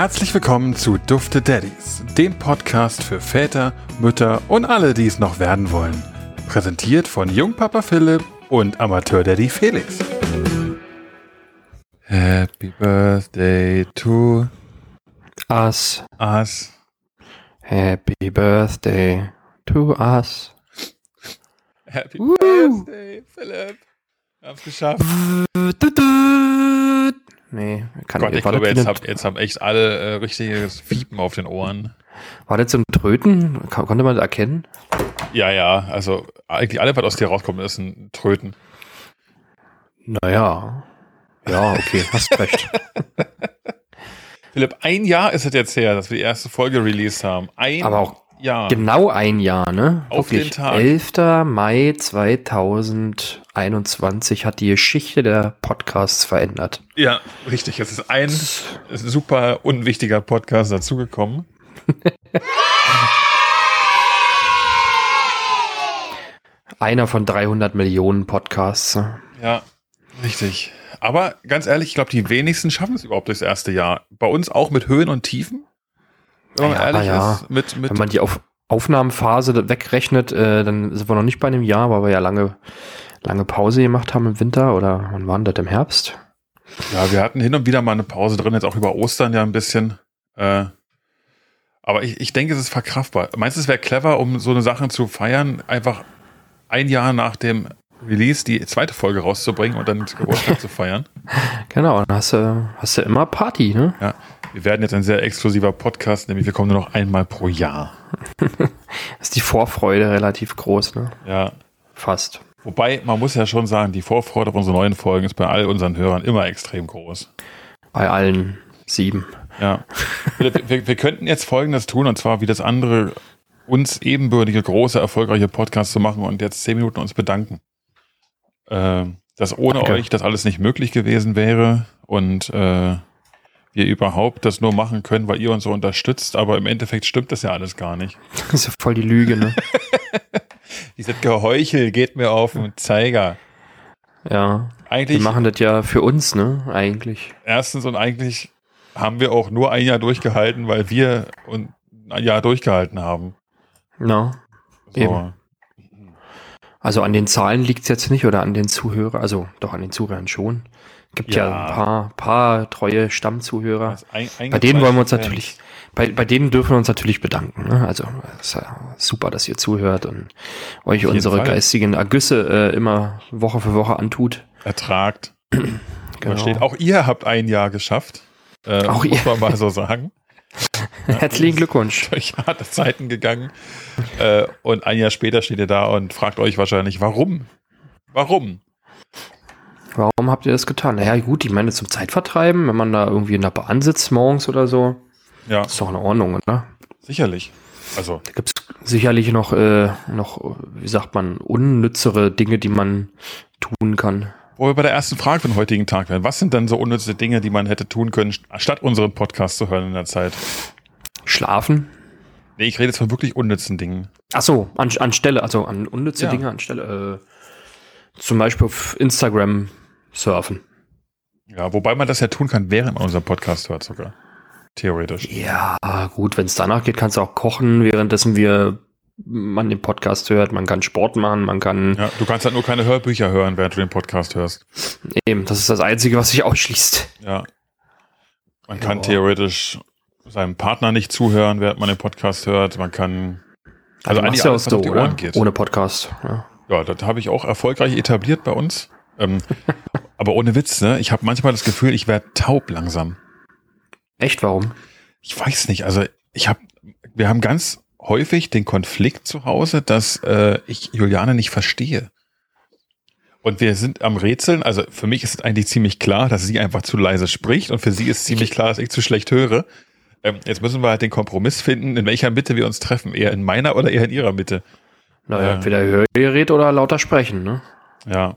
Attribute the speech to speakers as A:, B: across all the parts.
A: Herzlich willkommen zu Dufte Daddies, dem Podcast für Väter, Mütter und alle, die es noch werden wollen. Präsentiert von Jungpapa Philipp und Amateur-Daddy Felix. Happy Birthday to
B: us.
A: us.
B: Happy Birthday to us.
A: Happy Birthday, Philipp. Es geschafft.
B: Nee, kann
A: Gott, ich glaube, jetzt, hab, jetzt haben echt alle äh, richtiges Fiepen auf den Ohren.
B: War das ein Tröten? Kon- Konnte man das erkennen?
A: Ja, ja, also eigentlich alle, was aus dir rauskommt, ist ein Tröten.
B: Naja. Ja, okay, hast recht.
A: Philipp, ein Jahr ist es jetzt her, dass wir die erste Folge released haben. Ein
B: Aber auch
A: Jahr.
B: Genau ein Jahr, ne?
A: Auf den Tag.
B: 11. Mai 2021 hat die Geschichte der Podcasts verändert.
A: Ja, richtig. Es ist ein super unwichtiger Podcast dazugekommen.
B: Einer von 300 Millionen Podcasts.
A: Ja, richtig. Aber ganz ehrlich, ich glaube, die wenigsten schaffen es überhaupt durchs erste Jahr. Bei uns auch mit Höhen und Tiefen. Wenn man
B: Ja,
A: ehrlich
B: ja.
A: ist, mit, mit
B: Wenn man die auf Aufnahmenphase wegrechnet, äh, dann sind wir noch nicht bei einem Jahr, weil wir ja lange, lange Pause gemacht haben im Winter oder wann war denn das im Herbst?
A: Ja, wir hatten hin und wieder mal eine Pause drin, jetzt auch über Ostern ja ein bisschen. Äh, aber ich, ich denke, es ist verkraftbar. Meinst du, es wäre clever, um so eine Sache zu feiern, einfach ein Jahr nach dem Release die zweite Folge rauszubringen und dann Geburtstag zu feiern?
B: Genau, dann hast du, hast du immer Party, ne?
A: Ja, wir werden jetzt ein sehr exklusiver Podcast, nämlich wir kommen nur noch einmal pro Jahr.
B: Ist die Vorfreude relativ groß, ne?
A: Ja,
B: Fast.
A: wobei man muss ja schon sagen, die Vorfreude auf unsere neuen Folgen ist bei all unseren Hörern immer extrem groß.
B: Bei allen sieben.
A: Ja. Philipp, wir, wir könnten jetzt Folgendes tun, und zwar wie das andere uns ebenbürtige, große, erfolgreiche Podcast zu machen und jetzt zehn Minuten uns bedanken. Ähm, dass ohne
B: Danke.
A: euch das alles nicht möglich gewesen wäre und äh, wir überhaupt das nur machen können, weil ihr uns so unterstützt, aber im Endeffekt stimmt das ja alles gar nicht.
B: Das ist ja voll die Lüge, ne?
A: Dieses Geheuchel geht mir auf den Zeiger.
B: ja. Die
A: Eigentlich,
B: machen das ja für uns, ne? Eigentlich.
A: erstens und eigentlich haben wir auch nur ein Jahr durchgehalten, weil wir ein Jahr durchgehalten haben.
B: Na.
A: So.
B: Eben. Also an den Zahlen liegt es jetzt nicht oder an den Zuhörern, also doch an den Zuhörern schon. Gibt ja,
A: Ja.
B: ein paar, paar treue Stammzuhörer.
A: Ein-
B: Bei denen wollen wir uns natürlich, bei, bei denen dürfen wir uns natürlich bedanken. Ne? Also es ist ja super, dass ihr zuhört und euch unsere
A: Fall.
B: geistigen Ergüsse äh, immer Woche für Woche antut.
A: ertragt.
B: Genau.
A: Versteht. Auch ihr habt ein Jahr geschafft. Äh,
B: Auch
A: muss
B: ihr.
A: man mal so sagen.
B: Herzlichen Glückwunsch.
A: Durch harte Zeiten gegangen. Äh, und ein Jahr später steht ihr da und fragt euch wahrscheinlich, warum? Warum?
B: Warum habt ihr das getan? Naja, gut, ich meine zum Zeitvertreiben, wenn man da irgendwie in der Bahn sitzt morgens oder so,
A: Ja,
B: ist doch in Ordnung, oder?
A: sicherlich. Also,
B: Da gibt es sicherlich noch, äh, noch, wie sagt man, unnützere Dinge, die man tun kann.
A: wo wir bei der ersten Frage von heutigen Tag werden. Was sind denn so unnütze Dinge, die man hätte tun können, statt unseren Podcast zu hören in der Zeit?
B: Schlafen?
A: Nee, ich rede jetzt von wirklich unnützen Dingen.
B: Ach so, an, anstelle, also an unnütze
A: Ja.
B: Dinge anstelle, äh, zum Beispiel auf Instagram surfen.
A: Ja, wobei man das ja tun kann, während man unseren Podcast hört sogar. Theoretisch.
B: Ja, gut, wenn es danach geht, kannst du auch kochen, währenddessen wir man den Podcast hört, man kann Sport machen, man kann
A: Ja, du kannst halt nur keine Hörbücher hören, während du den Podcast hörst.
B: eben, das ist das Einzige, was sich ausschließt.
A: Ja. Man kann
B: Ja.
A: theoretisch seinem Partner nicht zuhören, während man den Podcast hört. Man kann. Also
B: Also
A: eigentlich alles, was
B: so,
A: die? Ohren geht.
B: Ohne Podcast. Ja.
A: Ja, das habe ich auch erfolgreich etabliert bei uns. Ähm, aber ohne Witz, ne? Ich habe manchmal das Gefühl, ich werde taub langsam.
B: Echt, warum?
A: Ich weiß nicht. Also ich habe, wir haben ganz häufig den Konflikt zu Hause, dass äh, ich Juliane nicht verstehe. Und wir sind am Rätseln. Also für mich ist es eigentlich ziemlich klar, dass sie einfach zu leise spricht und für sie ist ziemlich klar, dass ich zu schlecht höre. Ähm, jetzt müssen wir halt den Kompromiss finden, in welcher Mitte wir uns treffen. Eher in meiner oder eher in ihrer Mitte.
B: Naja,
A: Ja.
B: entweder Hörgerät oder lauter sprechen, ne?
A: Ja.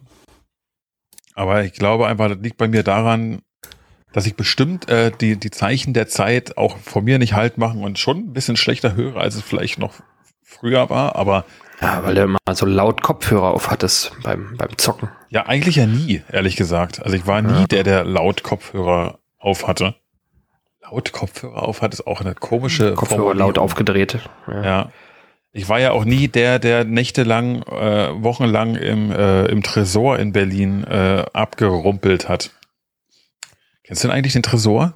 A: Aber ich glaube einfach, das liegt bei mir daran, dass ich bestimmt äh, die, die Zeichen der Zeit auch von mir nicht halt machen und schon ein bisschen schlechter höre, als es vielleicht noch früher war. Aber
B: Ja, weil der immer so laut Kopfhörer auf hattest beim, beim Zocken.
A: ja, eigentlich ja nie, ehrlich gesagt. Also ich war nie
B: Ja.
A: der, der laut Kopfhörer auf hatte. laut Kopfhörer auf hat, ist auch eine komische
B: Kopfhörer laut aufgedreht.
A: Ja. Ich war ja auch nie der, der nächtelang, äh, wochenlang im, äh, im Tresor in Berlin äh, abgerumpelt hat. Kennst du denn eigentlich den Tresor?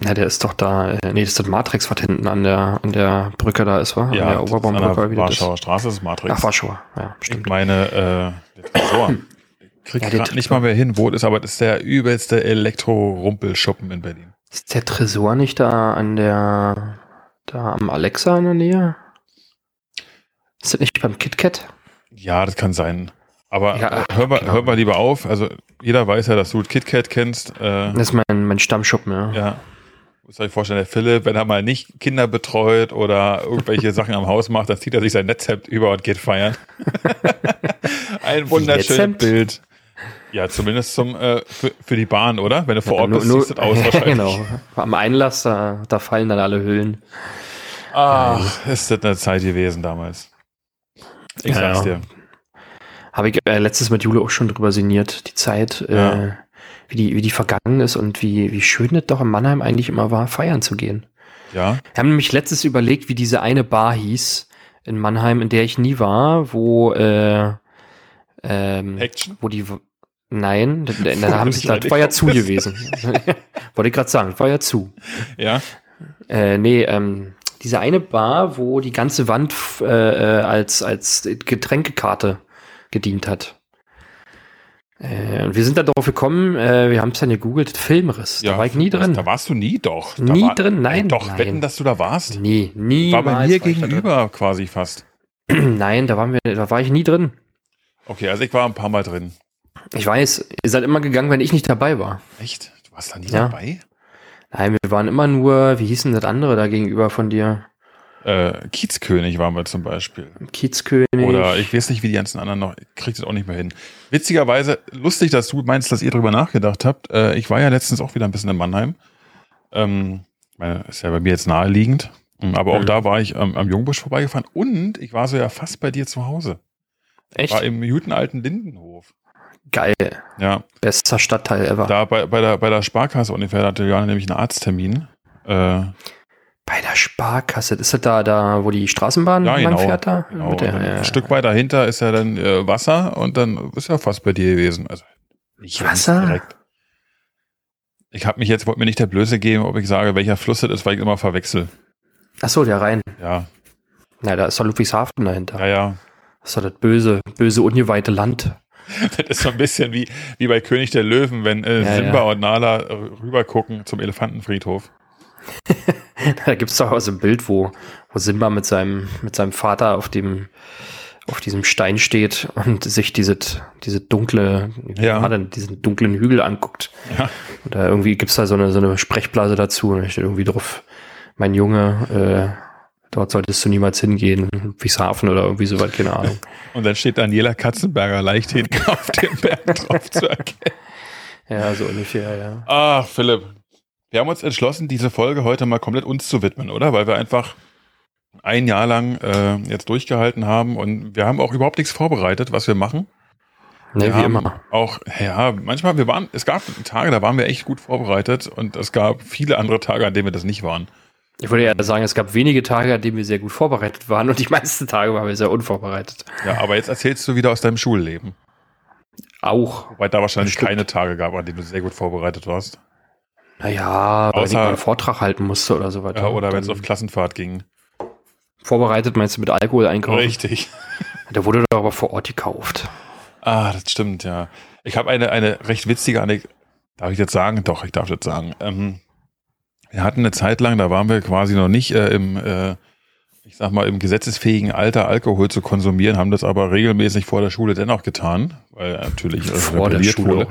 B: Ja, der ist doch da, äh, nee, das ist das Matrix, was hinten an der, an der Brücke da ist, wa? An der
A: ist an
B: Oberbaumbrücke,
A: der
B: wie das ist.
A: Warschauer Straße, ist Matrix.
B: Ach, Warschauer, ja,
A: ich
B: stimmt.
A: meine, äh, der Tresor. Ich krieg
B: Ja,
A: grad nicht mal mehr hin, wo es ist, aber das ist der übelste Elektro-Rumpelschuppen in Berlin.
B: Ist der Tresor nicht da an der, da am Alexa in der Nähe? Ist das nicht beim KitKat?
A: Ja, das kann sein. Aber
B: Ja,
A: hör, mal,
B: genau.
A: hör mal lieber auf. Also jeder weiß ja, dass du KitKat kennst. Äh,
B: Das ist mein, mein Stammschuppen, ja.
A: ja. Muss euch vorstellen, der Philipp, wenn er mal nicht Kinder betreut oder irgendwelche Sachen am Haus macht, dann zieht er sich sein Netzhemd über und geht feiern. Ein wunderschönes? Bild. Ja, zumindest zum, äh, für, für die Bahn, oder? Wenn du vor Ort
B: Nur-
A: bist, du das aus wahrscheinlich.
B: genau. Am Einlass, da, da fallen dann alle Hüllen.
A: Ach, ist das eine Zeit gewesen damals. Ich
B: Ja,
A: sag's
B: ja.
A: dir.
B: Habe ich äh, letztes mit Jule auch schon drüber sinniert, die Zeit,
A: Ja.
B: äh, wie, die, wie die vergangen ist und wie, wie schön es doch in Mannheim eigentlich immer war, feiern zu gehen.
A: Ja,
B: Wir haben nämlich letztes überlegt, wie diese eine Bar hieß in Mannheim, in der ich nie war, wo, äh, ähm,
A: Action.
B: wo die, nein, da, da, da haben
A: schon
B: das war ja zu gewesen. Wollte ich gerade sagen, war ja zu.
A: Ja,
B: Äh, nee, ähm, diese eine Bar, wo die ganze Wand äh, äh, als, als Getränkekarte gedient hat. Äh, und wir sind da drauf gekommen, äh, wir haben es dann gegoogelt, Filmriss.
A: ja.
B: da war ich nie drin.
A: Da warst du nie doch. Da
B: Nie
A: war,
B: drin? Nein,
A: Ey, Doch,
B: nein.
A: wetten, dass du da warst.
B: Nee, nie.
A: War bei mir gegenüber quasi fast.
B: Nein, da waren wir, da war ich nie drin.
A: Okay, also ich war ein paar Mal drin.
B: Ich weiß, ihr seid immer gegangen, wenn ich nicht dabei war.
A: Echt? Du warst da nie
B: Ja.
A: dabei?
B: Nein, wir waren immer nur, wie hieß denn das andere da gegenüber von dir?
A: Äh, Kiezkönig waren wir zum Beispiel.
B: Kiezkönig.
A: Oder ich weiß nicht, wie die ganzen anderen noch, ich krieg das auch nicht mehr hin. Witzigerweise, lustig, dass du meinst, dass ihr drüber nachgedacht habt. Äh, ich war ja letztens auch wieder ein bisschen in Mannheim. Ähm, ich meine, ist ja bei mir jetzt naheliegend. Ähm, Aber auch
B: Mhm.
A: da war ich am, am Jungbusch vorbeigefahren und ich war so ja fast bei dir zu Hause.
B: Echt?
A: War im guten alten Lindenhof.
B: Geil.
A: Ja,
B: Bester Stadtteil ever.
A: da bei, bei, der, bei der Sparkasse ungefähr, da hatte Johanna nämlich einen Arzttermin. Äh,
B: Bei der Sparkasse, ist das da, da, wo die Straßenbahn
A: Ja, genau.
B: fährt da?
A: Genau,
B: der, ja.
A: ein Stück weiter hinter ist ja dann äh, Wasser und dann ist ja fast bei dir gewesen. Also ganz
B: Wasser?
A: direkt. Ich habe mich jetzt, wollte mir nicht der Blöße geben, ob ich sage, welcher Fluss das ist, weil ich immer verwechsel.
B: Ach so, der Rhein.
A: Ja,
B: Na, da ist doch Ludwigshafen dahinter.
A: ja, ja.
B: Das ist doch das böse, böse, ungeweihte Land.
A: Das ist so ein bisschen wie, wie bei König der Löwen, wenn äh,
B: Ja,
A: Simba
B: ja.
A: und Nala äh, rüber gucken zum Elefantenfriedhof.
B: Da gibt's doch auch so ein Bild, wo, wo Simba mit seinem, mit seinem Vater auf dem, auf diesem Stein steht und sich diese, diese dunkle,
A: Ja.
B: denn, diesen dunklen Hügel anguckt.
A: Ja.
B: Und da irgendwie gibt's da so eine, so eine Sprechblase dazu und da steht irgendwie drauf, mein Junge, äh, dort solltest du niemals hingehen, Ludwigshafen oder irgendwie so weit, keine Ahnung.
A: Und dann steht Daniela Katzenberger leicht hinten auf dem Berg drauf zu erkennen.
B: Ja, so ungefähr, ja.
A: Ach, Philipp. Wir haben uns entschlossen, diese Folge heute mal komplett uns zu widmen, oder? Weil wir einfach ein Jahr lang äh, jetzt durchgehalten haben und wir haben auch überhaupt nichts vorbereitet, was wir machen.
B: Ne,
A: wir
B: wie
A: haben
B: immer.
A: Auch, ja, manchmal, wir waren, es gab Tage, da waren wir echt gut vorbereitet und es gab viele andere Tage, an denen wir das nicht waren.
B: Ich würde ja sagen, es gab wenige Tage, an denen wir sehr gut vorbereitet waren und die meisten Tage waren wir sehr unvorbereitet.
A: Ja, aber jetzt erzählst du wieder aus deinem Schulleben.
B: Auch.
A: Wobei da wahrscheinlich
B: Stimmt.
A: keine Tage gab, an denen du sehr gut vorbereitet warst.
B: Naja, weil ich
A: Außer-
B: mal einen Vortrag halten musste oder so weiter.
A: Ja, oder wenn es auf Klassenfahrt ging.
B: Vorbereitet meinst du mit Alkohol einkaufen?
A: Richtig.
B: Der wurde doch aber vor Ort gekauft.
A: Ah, das stimmt, ja. Ich habe eine, eine recht witzige Anekdote. Darf ich jetzt sagen? Doch, ich darf jetzt sagen. Ähm, wir hatten eine Zeit lang, da waren wir quasi noch nicht äh, im, äh, ich sag mal, im gesetzesfähigen Alter Alkohol zu konsumieren, haben das aber regelmäßig vor der Schule dennoch getan, weil natürlich äh,
B: vor der Schule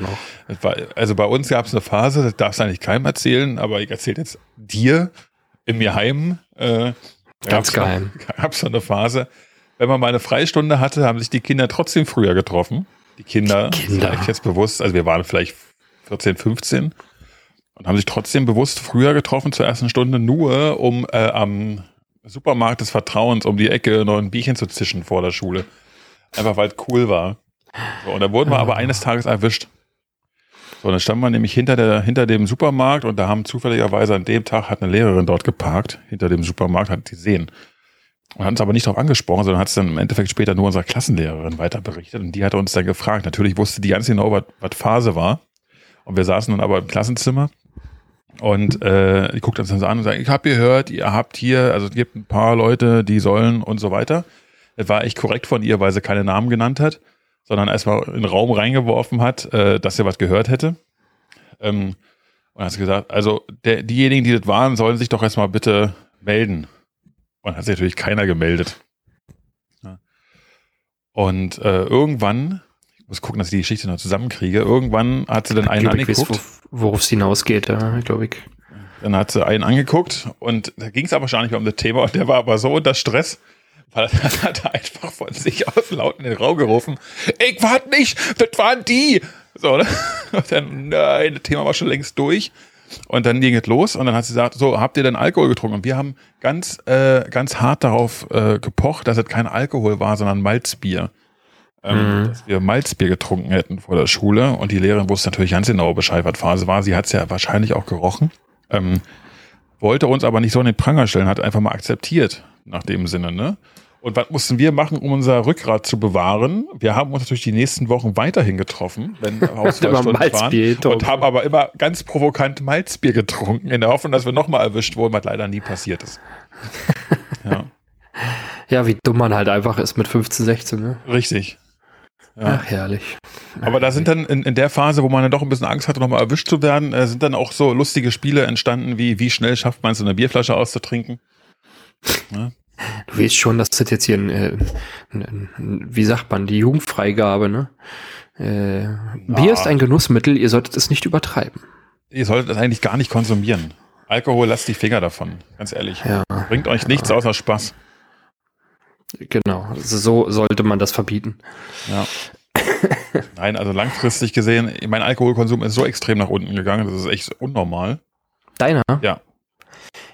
A: wurde. also bei uns gab es eine Phase, das darfst du eigentlich keinem erzählen, aber ich erzähle jetzt dir in mir heim. Äh,
B: Ganz geheim.
A: Gab es so eine Phase, wenn man mal eine Freistunde hatte, haben sich die Kinder trotzdem früher getroffen. Die Kinder,
B: Die Kinder.
A: jetzt bewusst, also wir waren vielleicht 14, 15 und haben sich trotzdem bewusst früher getroffen zur ersten Stunde, nur um äh, am Supermarkt des Vertrauens um die Ecke noch ein Bierchen zu zischen vor der Schule. Einfach weil es cool war. So, und da wurden wir
B: Ah.
A: aber eines Tages erwischt. So, dann standen wir nämlich hinter, der, hinter dem Supermarkt und da haben zufälligerweise an dem Tag hat eine Lehrerin dort geparkt, hinter dem Supermarkt, hat die sehen. Und hat uns aber nicht darauf angesprochen, sondern hat es dann im Endeffekt später nur unserer Klassenlehrerin weiter berichtet und die hat uns dann gefragt. Natürlich wusste die ganz genau, was, was Phase war. Und wir saßen dann aber im Klassenzimmer und äh, die guckt uns dann so an und sagt, ich habe gehört, ihr habt hier, also es gibt ein paar Leute, die sollen und so weiter. Das war echt korrekt von ihr, weil sie keine Namen genannt hat, sondern erstmal in den Raum reingeworfen hat, äh, dass sie was gehört hätte. Ähm, und hat sie gesagt, also der, diejenigen, die das waren, sollen sich doch erstmal bitte melden. Und hat sich natürlich keiner gemeldet. Und äh, irgendwann, ich muss gucken, dass ich die Geschichte noch zusammenkriege, irgendwann hat sie dann einen angeguckt. Weiß,
B: worauf es hinausgeht, ja, glaube ich.
A: Dann hat sie einen angeguckt und da ging es aber wahrscheinlich um das Thema und der war aber so unter Stress, weil er hat einfach von sich aus laut in den Raum gerufen, ich warte nicht, das waren die. So, ne? Und dann, nein, das Thema war schon längst durch. Und dann ging es los und dann hat sie gesagt, so, habt ihr denn Alkohol getrunken? Und wir haben ganz, äh, ganz hart darauf äh, gepocht, dass es kein Alkohol war, sondern Malzbier. Ähm, mhm. Dass wir Malzbier getrunken hätten vor der Schule und die Lehrerin wusste natürlich ganz genau Bescheid, was Phase war. Sie hat es ja wahrscheinlich auch gerochen. Ähm, wollte uns aber nicht so in den Pranger stellen, hat einfach mal akzeptiert, nach dem Sinne, ne? Und was mussten wir machen, um unser Rückgrat zu bewahren? Wir haben uns natürlich die nächsten Wochen weiterhin getroffen, wenn Hausfallstunden waren. Und haben aber immer ganz provokant Malzbier getrunken, in der Hoffnung, dass wir nochmal erwischt wurden, was leider nie passiert ist.
B: ja. ja, wie dumm man halt einfach ist mit 15, 16, ne?
A: Richtig.
B: Ja. Ach, herrlich.
A: Aber da sind dann in, in der Phase, wo man dann doch ein bisschen Angst hatte, nochmal erwischt zu werden, äh, sind dann auch so lustige Spiele entstanden, wie wie schnell schafft man es, eine Bierflasche auszutrinken.
B: Ja. Du weißt schon, dass das jetzt hier ein, äh, ein, ein wie sagt man, die Jugendfreigabe, ne? Äh, Bier ist ein Genussmittel, ihr solltet es nicht übertreiben.
A: Ihr solltet es eigentlich gar nicht konsumieren. Alkohol, lasst die Finger davon, ganz ehrlich. Ja. Bringt euch nichts außer Spaß.
B: Genau, also so sollte man das verbieten.
A: Ja. Nein, also langfristig gesehen, mein Alkoholkonsum ist so extrem nach unten gegangen, das ist echt unnormal.
B: Deiner?
A: Ja.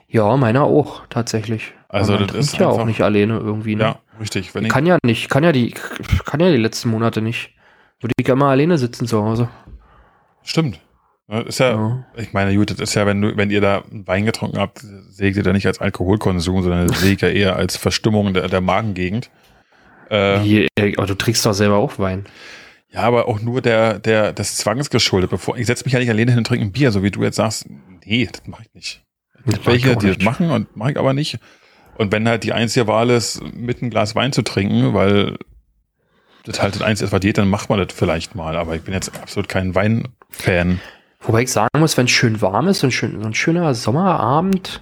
B: Ja, meiner auch, tatsächlich.
A: Also das ist
B: ja auch nicht alleine irgendwie. Ne?
A: Ja, richtig.
B: Wenn ich kann ja nicht, kann ja die, kann ja die letzten Monate nicht. Würde ich immer alleine sitzen zu Hause.
A: Stimmt. Ist ja, ja, ich meine, gut, das ist ja, wenn du, wenn ihr da Wein getrunken habt, seht ihr da nicht als Alkoholkonsum, sondern das seht ihr eher als Verstimmung der, der Magengegend.
B: Äh, Wie, aber du trinkst doch selber auch Wein.
A: Ja, aber auch nur der, der, des Zwangs geschuldet. Bevor, ich setze mich ja nicht alleine hin und trinke ein Bier, so wie du jetzt sagst, nee, das mache ich nicht. Es gibt welche, die das machen und mache ich aber nicht. Und wenn halt die einzige Wahl ist, mit ein Glas Wein zu trinken, weil das halt das einzige ist, was geht, dann macht man das vielleicht mal. Aber ich bin jetzt absolut kein Weinfan.
B: Wobei ich sagen muss, wenn es schön warm ist, so ein, schön, so ein schöner Sommerabend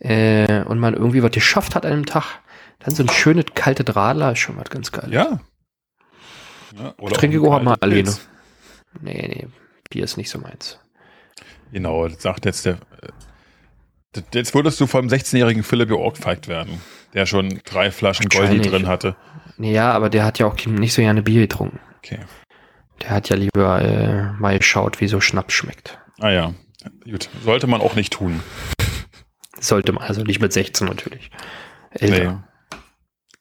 B: äh, und man irgendwie was geschafft hat an einem Tag, dann so ein schönes kalte Radler ist schon was ganz geil.
A: Ja.
B: ja ich trinke auch mal alleine. Nee, nee, Bier ist nicht so meins.
A: Genau, das sagt jetzt der. Jetzt würdest du vom 16-jährigen Philipp geohrfeigt werden, der schon drei Flaschen Goldi drin hatte.
B: Ja, aber der hat ja auch nicht so gerne Bier getrunken.
A: Okay.
B: Der hat ja lieber äh, mal geschaut, wie so Schnaps schmeckt.
A: Ah ja, gut. Sollte man auch nicht tun.
B: Sollte man, also nicht mit 16 natürlich. Älter. Nee,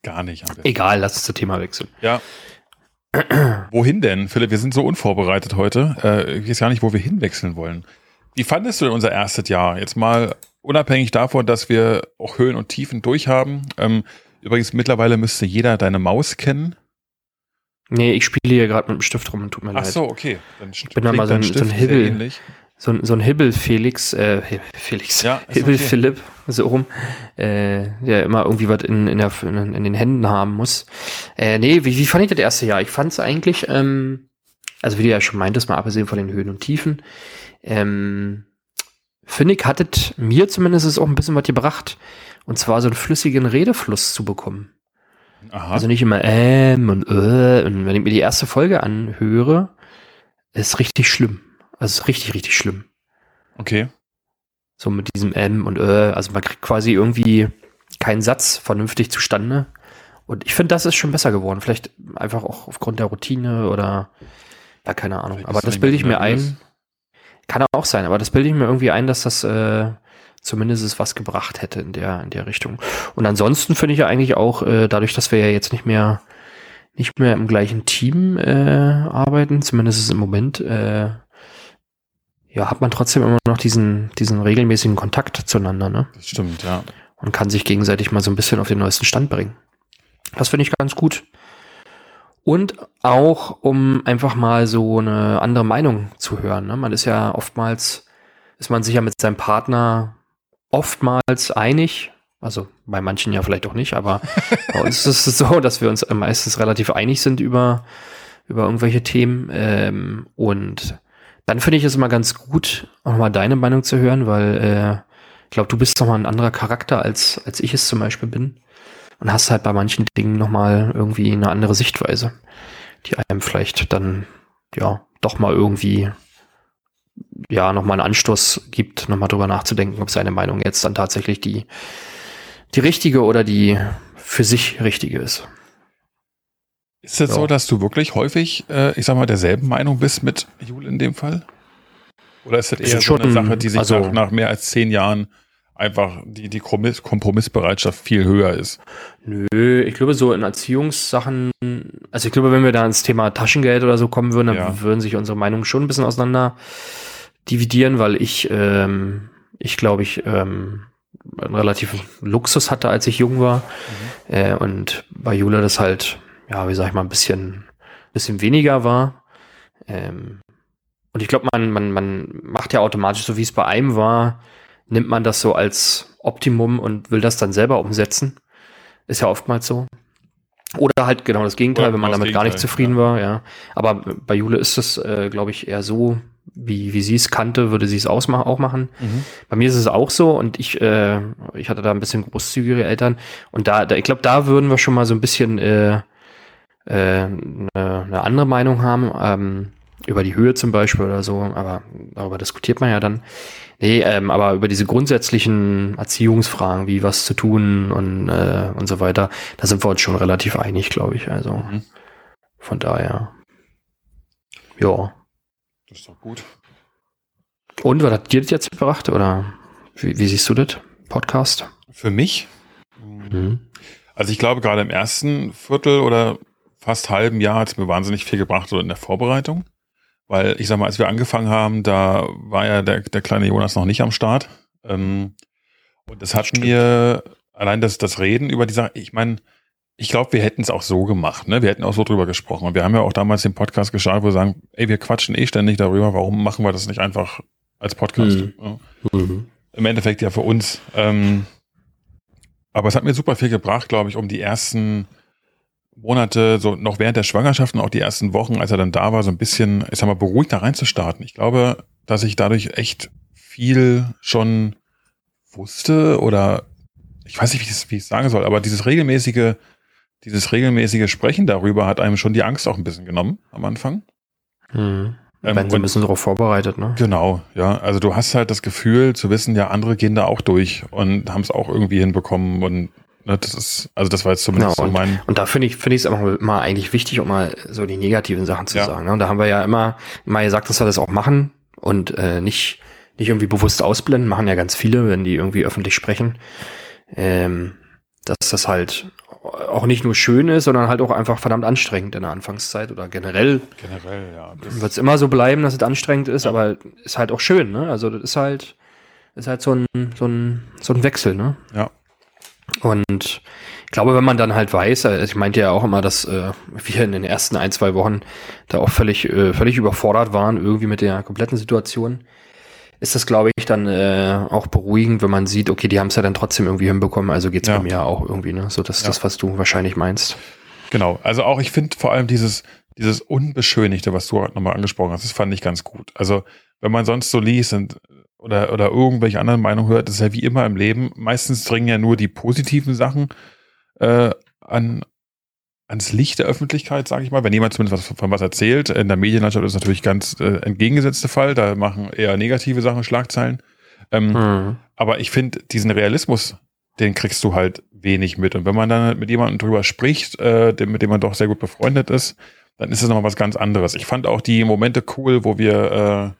A: gar nicht.
B: Egal, lass uns das Thema wechseln.
A: Ja. Wohin denn, Philipp? Wir sind so unvorbereitet heute. Äh, ich weiß gar nicht, wo wir hinwechseln wollen. Wie fandest du denn unser erstes Jahr? Jetzt mal unabhängig davon, dass wir auch Höhen und Tiefen durchhaben. Ähm, übrigens, mittlerweile müsste jeder deine Maus kennen.
B: Nee, ich spiele hier gerade mit dem Stift rum, tut mir
A: Ach
B: leid.
A: Ach so, okay.
B: Dann ich bin da mal so ein, so ein Hibbel. So ein, so ein Hibbel Felix, äh, Felix,
A: ja,
B: Hibbel okay. Philipp, so rum, äh, der immer irgendwie was in, in, der, in, den Händen haben muss. Äh, nee, wie, wie fand ich das erste Jahr? Ich fand es eigentlich, ähm, also wie du ja schon meintest, mal abgesehen von den Höhen und Tiefen, ähm, finde ich, hattet mir zumindest auch ein bisschen was gebracht. Und zwar so einen flüssigen Redefluss zu bekommen. Aha. Also nicht immer ähm und äh. Und wenn ich mir die erste Folge anhöre, ist richtig schlimm. Also ist richtig, richtig schlimm.
A: Okay.
B: So mit diesem ähm und äh. Also man kriegt quasi irgendwie keinen Satz vernünftig zustande. Und ich finde, das ist schon besser geworden. Vielleicht einfach auch aufgrund der Routine oder ja, keine Ahnung. Aber das bilde ich mir ein. Kann auch sein, aber das bilde ich mir irgendwie ein, dass das äh, zumindest was gebracht hätte in der, in der Richtung. Und ansonsten finde ich ja eigentlich auch, äh, dadurch, dass wir ja jetzt nicht mehr nicht mehr im gleichen Team äh, arbeiten, zumindest im Moment, äh, ja, hat man trotzdem immer noch diesen, diesen regelmäßigen Kontakt zueinander, ne?
A: Das stimmt, ja.
B: Und kann sich gegenseitig mal so ein bisschen auf den neuesten Stand bringen. Das finde ich ganz gut. Und auch, um einfach mal so eine andere Meinung zu hören. Ne? Man ist ja oftmals, ist man sich ja mit seinem Partner oftmals einig. Also bei manchen ja vielleicht auch nicht, aber bei uns ist es so, dass wir uns meistens relativ einig sind über, über irgendwelche Themen. Ähm, und dann finde ich es immer ganz gut, auch mal deine Meinung zu hören, weil äh, ich glaube, du bist noch mal ein anderer Charakter, als, als ich es zum Beispiel bin und hast halt bei manchen Dingen nochmal irgendwie eine andere Sichtweise, die einem vielleicht dann, ja, doch mal irgendwie, ja, nochmal einen Anstoß gibt, nochmal drüber nachzudenken, ob seine Meinung jetzt dann tatsächlich die, die richtige oder die für sich richtige ist.
A: Ist es ja. so, dass du wirklich häufig, äh, ich sag mal, derselben Meinung bist mit Jule in dem Fall? Oder ist das eher so eine Sache, die sich also, nach, nach mehr als zehn Jahren einfach die, die Kompromissbereitschaft viel höher ist.
B: Nö, ich glaube, so in Erziehungssachen, also ich glaube, wenn wir da ins Thema Taschengeld oder so kommen würden, dann ja. würden sich unsere Meinungen schon ein bisschen auseinander dividieren, weil ich, ähm, ich glaube, ich ähm, einen relativen Luxus hatte, als ich jung war. Mhm. Äh, und bei Jule das halt, ja, wie sag ich mal, ein bisschen, bisschen weniger war. Ähm, und ich glaube, man, man, man macht ja automatisch, so wie es bei einem war, nimmt man das so als Optimum und will das dann selber umsetzen. Ist ja oftmals so. Oder halt genau das Gegenteil, ja, wenn man damit gar nicht zufrieden ja. war, ja. Aber bei Jule ist es, äh, glaube ich, eher so, wie, wie sie es kannte, würde sie es auch machen. Mhm. Bei mir ist es auch so und ich, äh, ich hatte da ein bisschen großzügigere Eltern und da, da ich glaube, da würden wir schon mal so ein bisschen äh, äh, eine, eine andere Meinung haben, ähm, über die Höhe zum Beispiel oder so, aber darüber diskutiert man ja dann. Nee, ähm, aber über diese grundsätzlichen Erziehungsfragen, wie was zu tun und, äh, und so weiter, da sind wir uns schon relativ einig, glaube ich. Also mhm. von daher. Ja.
A: Ist doch gut.
B: Und was hat dir das jetzt gebracht? Oder wie, wie siehst du das? Podcast?
A: Für mich? Mhm. Also ich glaube, gerade im ersten Viertel oder fast halben Jahr hat es mir wahnsinnig viel gebracht so in der Vorbereitung. Weil ich sag mal, als wir angefangen haben, da war ja der, der kleine Jonas noch nicht am Start. Ähm, und das hat mir allein das, das Reden über die Sache, ich meine, ich glaube, wir hätten es auch so gemacht, ne? Wir hätten auch so drüber gesprochen. Und wir haben ja auch damals den Podcast geschaut, wo wir sagen, ey, wir quatschen eh ständig darüber, warum machen wir das nicht einfach als Podcast? Mhm. Ja. Mhm. Im Endeffekt ja für uns. Ähm, aber es hat mir super viel gebracht, glaube ich, um die ersten Monate, so noch während der Schwangerschaft und auch die ersten Wochen, als er dann da war, so ein bisschen, ich sag mal, beruhigt da reinzustarten. Ich glaube, dass ich dadurch echt viel schon wusste oder ich weiß nicht, wie ich es, wie ich es sagen soll, aber dieses regelmäßige, dieses regelmäßige Sprechen darüber hat einem schon die Angst auch ein bisschen genommen am Anfang.
B: Hm. Ähm, Wenn sie ein bisschen darauf vorbereitet, ne?
A: Genau, ja. Also du hast halt das Gefühl zu wissen, ja, andere gehen da auch durch und haben es auch irgendwie hinbekommen und Ne, das ist, also das war jetzt zumindest
B: genau,
A: so mein.
B: Und, und da finde ich, finde ich es auch mal eigentlich wichtig, um mal so die negativen Sachen zu ja. sagen. Ne? Und da haben wir ja immer, immer gesagt, dass wir das auch machen und äh, nicht, nicht irgendwie bewusst ausblenden, machen ja ganz viele, wenn die irgendwie öffentlich sprechen. Ähm, dass das halt auch nicht nur schön ist, sondern halt auch einfach verdammt anstrengend in der Anfangszeit oder generell.
A: Generell, ja.
B: Wird es immer so bleiben, dass es anstrengend ist, ja. aber ist halt auch schön, ne? Also das ist halt, ist halt so ein, so ein, so ein Wechsel, ne?
A: Ja.
B: Und ich glaube, wenn man dann halt weiß, also ich meinte ja auch immer, dass äh, wir in den ersten ein, zwei Wochen da auch völlig, äh, völlig überfordert waren, irgendwie mit der kompletten Situation, ist das, glaube ich, dann äh, auch beruhigend, wenn man sieht, okay, die haben es ja dann trotzdem irgendwie hinbekommen, also geht's ja. bei mir auch irgendwie, ne? So das, ja. das, was du wahrscheinlich meinst.
A: Genau, also auch ich finde vor allem dieses, dieses Unbeschönigte, was du nochmal angesprochen hast, das fand ich ganz gut. Also wenn man sonst so liest und oder, oder irgendwelche anderen Meinungen hört, ist ja wie immer im Leben. Meistens dringen ja nur die positiven Sachen äh, an, ans Licht der Öffentlichkeit, sage ich mal. Wenn jemand zumindest was, von was erzählt. In der Medienlandschaft ist natürlich ganz äh, entgegengesetzte Fall. Da machen eher negative Sachen Schlagzeilen. Ähm, mhm. Aber ich finde, diesen Realismus, den kriegst du halt wenig mit. Und wenn man dann mit jemandem drüber spricht, äh, mit dem man doch sehr gut befreundet ist, dann ist es nochmal was ganz anderes. Ich fand auch die Momente cool, wo wir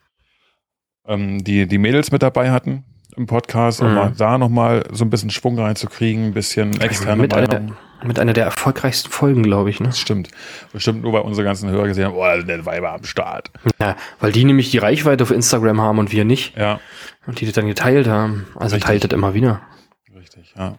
A: äh, ähm, die, die Mädels mit dabei hatten. Im Podcast, um
B: Mhm.
A: mal da nochmal so ein bisschen Schwung reinzukriegen, ein bisschen externe
B: mit,
A: Meinung.
B: einer, mit einer der erfolgreichsten Folgen, glaube ich. Ne?
A: Das stimmt. Bestimmt nur bei unseren ganzen Hörer gesehen haben, oh, da sind der Weiber am Start.
B: Ja, weil die nämlich die Reichweite auf Instagram haben und wir nicht.
A: Ja,
B: Und die das dann geteilt haben. Also
A: Richtig.
B: teilt das immer wieder.
A: richtig, ja.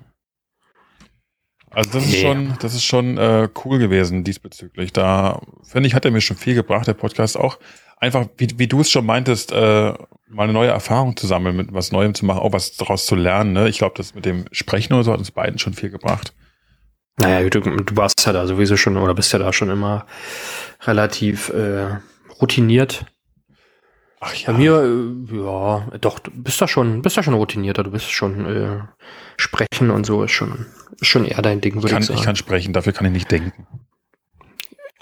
A: Also das ist
B: Nee.
A: schon, das ist schon äh, cool gewesen diesbezüglich. Da finde ich, hat er mir schon viel gebracht, der Podcast auch. Einfach, wie, wie du es schon meintest, äh, mal eine neue Erfahrung zu sammeln, mit was Neuem zu machen, auch was daraus zu lernen. Ne? Ich glaube, das mit dem Sprechen oder so hat uns beiden schon viel gebracht.
B: Naja, du, du warst ja da sowieso schon oder bist ja da schon immer relativ äh, routiniert.
A: Ach
B: Bei mir, äh, ja, doch, du bist da schon, bist da schon routinierter, du bist schon äh, sprechen und so ist schon, ist schon eher dein Ding, würde ich sagen.
A: ich kann sprechen, dafür kann ich nicht denken.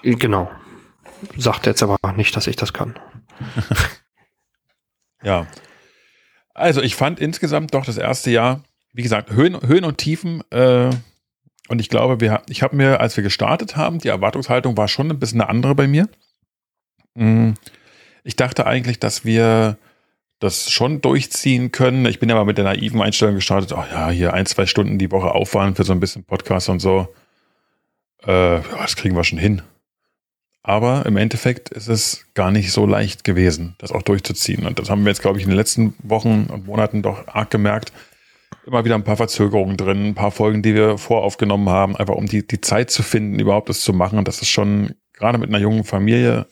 B: Genau. Sagt jetzt aber nicht, dass ich das kann.
A: Ja. Also ich fand insgesamt doch das erste Jahr, wie gesagt, Höhen, Höhen und Tiefen. Äh, und ich glaube, wir, ich habe mir, als wir gestartet haben, die Erwartungshaltung war schon ein bisschen eine andere bei mir. Mm, Ich dachte eigentlich, dass wir das schon durchziehen können. Ich bin ja mal mit der naiven Einstellung gestartet, oh ja, hier ein, zwei Stunden die Woche Aufwand für so ein bisschen Podcast und so. Äh, das kriegen wir schon hin. Aber im Endeffekt ist es gar nicht so leicht gewesen, das auch durchzuziehen. Und das haben wir jetzt, glaube ich, in den letzten Wochen und Monaten doch arg gemerkt. Immer wieder ein paar Verzögerungen drin, ein paar Folgen, die wir voraufgenommen haben, einfach um die, die Zeit zu finden, überhaupt das zu machen. Und das ist schon, gerade mit einer jungen Familie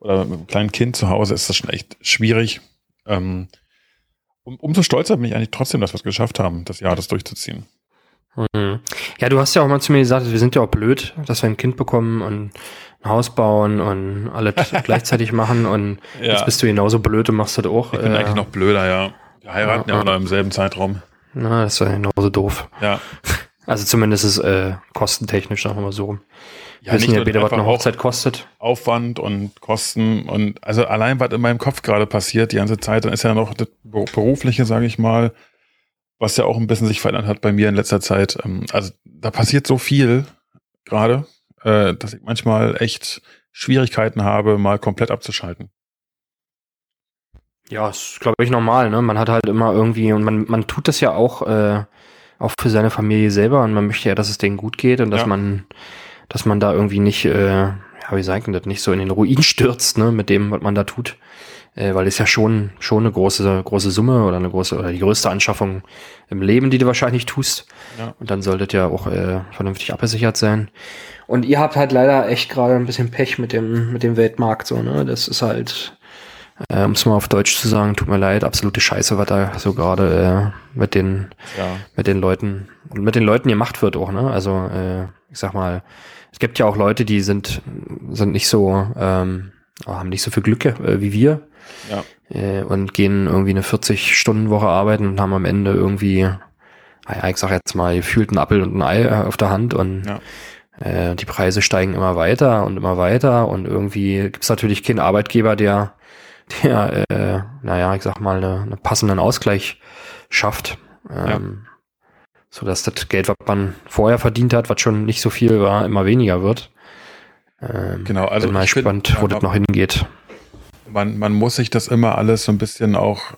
A: oder mit einem kleinen Kind zu Hause, ist das schon echt schwierig. Ähm, um, umso stolzer bin ich eigentlich trotzdem, dass wir es geschafft haben, das Jahr das durchzuziehen.
B: Mhm. Ja, du hast ja auch mal zu mir gesagt, wir sind ja auch blöd, dass wir ein Kind bekommen und ein Haus bauen und alles gleichzeitig machen und jetzt bist du genauso blöd und machst das auch.
A: ich bin
B: äh,
A: eigentlich noch blöder, ja. Wir heiraten ja,
B: Ja,
A: auch noch im selben Zeitraum.
B: Na, das ist ja genauso doof.
A: Ja.
B: Also zumindest ist es äh, kostentechnisch, sagen wir mal so rum.
A: Ja,
B: wissen ja weder, was eine Hochzeit kostet.
A: Aufwand und Kosten und also allein, was in meinem Kopf gerade passiert die ganze Zeit, dann ist ja noch das Berufliche, sage ich mal, was ja auch ein bisschen sich verändert hat bei mir in letzter Zeit. Ähm, Also da passiert so viel gerade, äh, dass ich manchmal echt Schwierigkeiten habe, mal komplett abzuschalten.
B: Ja, ist, glaube ich, normal, ne? Man hat halt immer irgendwie, und man, man tut das ja auch, äh, auch für seine Familie selber und man möchte ja, dass es denen gut geht und dass
A: Ja.
B: man, dass man da irgendwie nicht, äh, ja, wie sagt man das, nicht so in den Ruin stürzt, ne, mit dem, was man da tut. Äh, weil es ja schon, schon eine große, große Summe oder eine große, oder die größte Anschaffung im Leben, die du wahrscheinlich tust.
A: Ja.
B: Und dann solltet ja auch äh, vernünftig abgesichert sein. Und ihr habt halt leider echt gerade ein bisschen Pech mit dem, mit dem Weltmarkt, so, ne? Das ist halt, äh, um es mal auf Deutsch zu sagen, tut mir leid, absolute Scheiße, was da so gerade äh, mit den
A: Ja.
B: mit den Leuten und mit den Leuten gemacht wird auch, ne? Also äh, ich sag mal, es gibt ja auch Leute, die sind sind nicht so ähm, haben nicht so viel Glück äh, wie wir
A: Ja.
B: äh, und gehen irgendwie eine 40 Stunden Woche arbeiten und haben am Ende irgendwie naja, ich sag jetzt mal gefühlt einen Apfel und ein Ei äh, auf der Hand und
A: Ja.
B: äh, die Preise steigen immer weiter und immer weiter und irgendwie gibt's natürlich keinen Arbeitgeber, der der äh, naja, ich sag mal eine, eine passenden Ausgleich schafft. Ähm, so dass das Geld, was man vorher verdient hat, was schon nicht so viel war, immer weniger wird. Ähm,
A: Genau, also
B: bin mal
A: ich find,
B: gespannt, wo
A: ja,
B: das noch hingeht.
A: man, man muss sich das immer alles so ein bisschen auch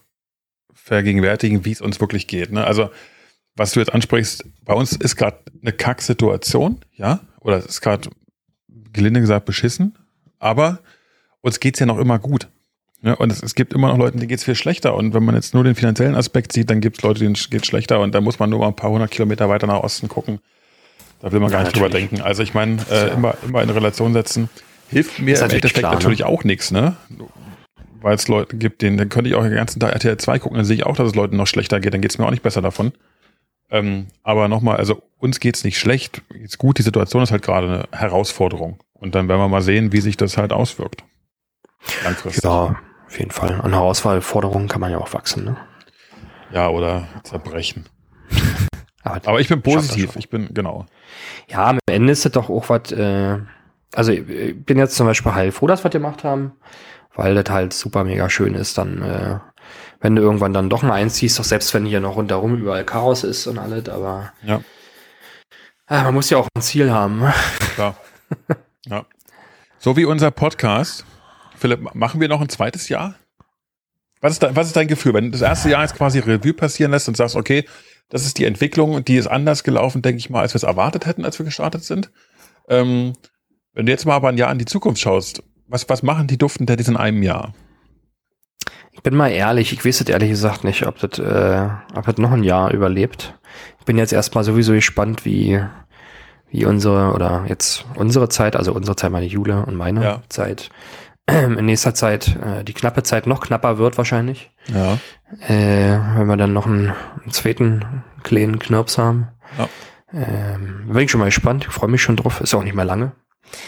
A: vergegenwärtigen, wie es uns wirklich geht. Ne? Also, was du jetzt ansprichst, bei uns ist gerade eine Kacksituation, ja, oder es ist gerade gelinde gesagt beschissen, aber uns geht's ja noch immer gut. Ne? Und es, es gibt immer noch Leuten, denen geht's viel schlechter. Und wenn man jetzt nur den finanziellen Aspekt sieht, dann gibt's Leute, denen geht's schlechter. Und da muss man nur mal ein paar hundert Kilometer weiter nach Osten gucken. Da will man
B: Ja,
A: gar nicht drüber denken. Also ich meine, äh,
B: Ja.
A: immer, immer in Relation setzen. Hilft mir
B: Ist
A: im
B: natürlich
A: Endeffekt
B: klar, ne?
A: natürlich auch nichts, ne? Weil es Leute gibt, denen, dann könnte ich auch den ganzen Tag RTL 2 gucken, dann sehe ich auch, dass es Leuten noch schlechter geht, dann geht's mir auch nicht besser davon. Ähm, aber nochmal, also uns geht's nicht schlecht, geht's gut, die Situation ist halt gerade eine Herausforderung. Und dann werden wir mal sehen, wie sich das halt auswirkt. Langfristig.
B: Ja, auf jeden Fall. An Herausforderungen kann man ja auch wachsen. Ne?
A: Ja, oder zerbrechen.
B: Aber,
A: Aber ich bin positiv, ich bin, genau.
B: ja, am Ende ist das doch auch was. Äh, also ich bin jetzt zum Beispiel heilfroh, dass wir das gemacht haben, weil das halt super mega schön ist. Dann, äh, wenn du irgendwann dann doch mal einziehst, doch selbst wenn hier noch rundherum überall Chaos ist und alles, aber
A: Ja,
B: äh, man muss ja auch ein Ziel haben. ne?
A: klar. ja. So wie unser Podcast. Philipp, machen wir noch ein zweites Jahr? Was ist, da, was ist dein Gefühl, wenn das erste Jahr jetzt quasi Revue passieren lässt und sagst, okay, das ist die Entwicklung, die ist anders gelaufen, denke ich mal, als wir es erwartet hätten, als wir gestartet sind. Ähm, wenn du jetzt mal aber ein Jahr in die Zukunft schaust, was, was machen die Duften der in einem Jahr?
B: Ich bin mal ehrlich, ich weiß es ehrlich gesagt nicht, ob das, äh, ob das noch ein Jahr überlebt. Ich bin jetzt erstmal sowieso gespannt, wie, wie unsere, oder jetzt unsere Zeit, also unsere Zeit, meine Jule und meine ja. Zeit, in nächster Zeit, äh, die knappe Zeit noch knapper wird wahrscheinlich.
A: Ja.
B: Äh, wenn wir dann noch einen, einen zweiten kleinen Knirps haben. Ja. Ähm, bin ich schon mal gespannt, ich freue mich schon drauf, ist auch nicht mehr lange.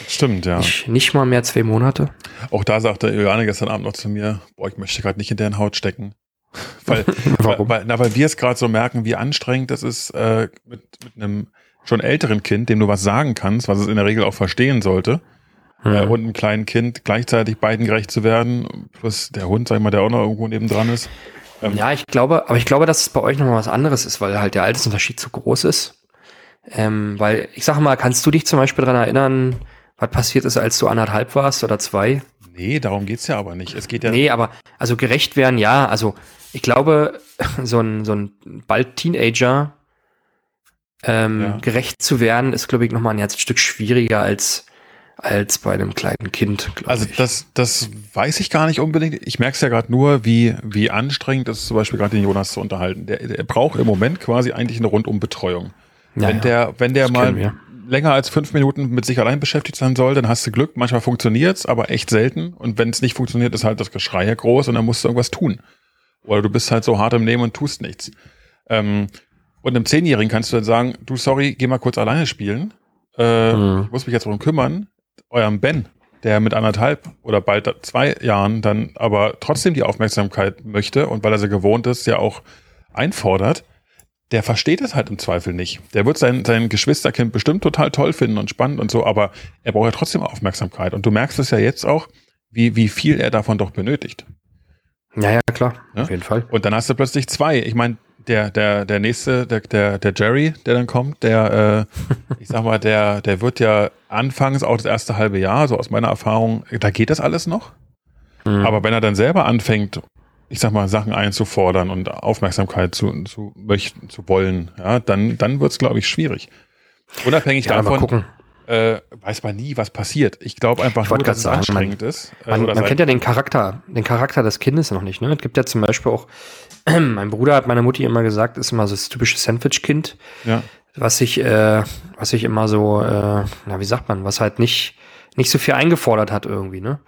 A: Stimmt, ja.
B: Nicht, nicht mal mehr zwei Monate.
A: Auch da sagte Juliane gestern Abend noch zu mir, boah, ich möchte gerade nicht in deren Haut stecken. weil, Warum? Weil, na, weil wir es gerade so merken, wie anstrengend das ist, äh, mit, mit einem schon älteren Kind, dem du was sagen kannst, was es in der Regel auch verstehen sollte, mhm. äh, und einem kleinen Kind gleichzeitig beiden gerecht zu werden, plus der Hund, sag ich mal, der auch noch irgendwo neben dran ist.
B: Ähm, ja, ich glaube, aber ich glaube, dass es bei euch nochmal was anderes ist, weil halt der Altersunterschied zu groß ist. Ähm, weil, ich sag mal, kannst du dich zum Beispiel daran erinnern, was passiert ist, als du anderthalb warst oder zwei?
A: Nee, darum geht's ja aber nicht. Es geht ja.
B: Nee, aber also gerecht werden, ja. Also ich glaube, so ein, so ein bald Teenager ähm, ja. gerecht zu werden, ist, glaube ich, nochmal ein ganzes Stück schwieriger als, als bei einem kleinen Kind.
A: Also ich. das, das weiß ich gar nicht unbedingt. Ich merke es ja gerade nur, wie, wie anstrengend es ist, zum Beispiel gerade den Jonas zu unterhalten. Der, der braucht im Moment quasi eigentlich eine Rundumbetreuung. Ja, wenn ja. der, wenn der mal länger als fünf Minuten mit sich allein beschäftigt sein soll, dann hast du Glück. Manchmal funktioniert's, aber echt selten. Und wenn es nicht funktioniert, ist halt das Geschrei ja groß und dann musst du irgendwas tun. Oder du bist halt so hart im Nehmen und tust nichts. Ähm, und einem Zehnjährigen kannst du dann sagen, du, sorry, geh mal kurz alleine spielen. Äh, mhm. Ich muss mich jetzt darum kümmern. Eurem Ben, der mit anderthalb oder bald zwei Jahren dann aber trotzdem die Aufmerksamkeit möchte und weil er sie gewohnt ist, ja auch einfordert, der versteht es halt im Zweifel nicht. Der wird sein, sein Geschwisterkind bestimmt total toll finden und spannend und so, aber er braucht ja trotzdem Aufmerksamkeit. Und du merkst es ja jetzt auch, wie, wie viel er davon doch benötigt.
B: Ja, ja, klar, ja? auf jeden Fall.
A: Und dann hast du plötzlich zwei. Ich meine, der, der, der nächste, der, der, der Jerry, der dann kommt, der, äh, ich sag mal, der, der wird ja anfangs auch das erste halbe Jahr, so aus meiner Erfahrung, da geht das alles noch. Mhm. Aber wenn er dann selber anfängt, ich sag mal, Sachen einzufordern und Aufmerksamkeit zu, zu möchten, zu wollen, ja, dann, dann wird's, glaube ich, schwierig. Unabhängig ja, davon, äh, weiß man nie, was passiert. Ich glaube einfach
B: nur, dass es sagen, anstrengend man, ist. Äh, man, man kennt ja den Charakter, den Charakter des Kindes noch nicht. Ne? Es gibt ja zum Beispiel auch, mein Bruder hat meiner Mutti immer gesagt, ist immer so das typische Sandwich-Kind, ja. was sich, äh, was sich immer so, äh, na wie sagt man, was halt nicht, nicht so viel eingefordert hat irgendwie. Ne?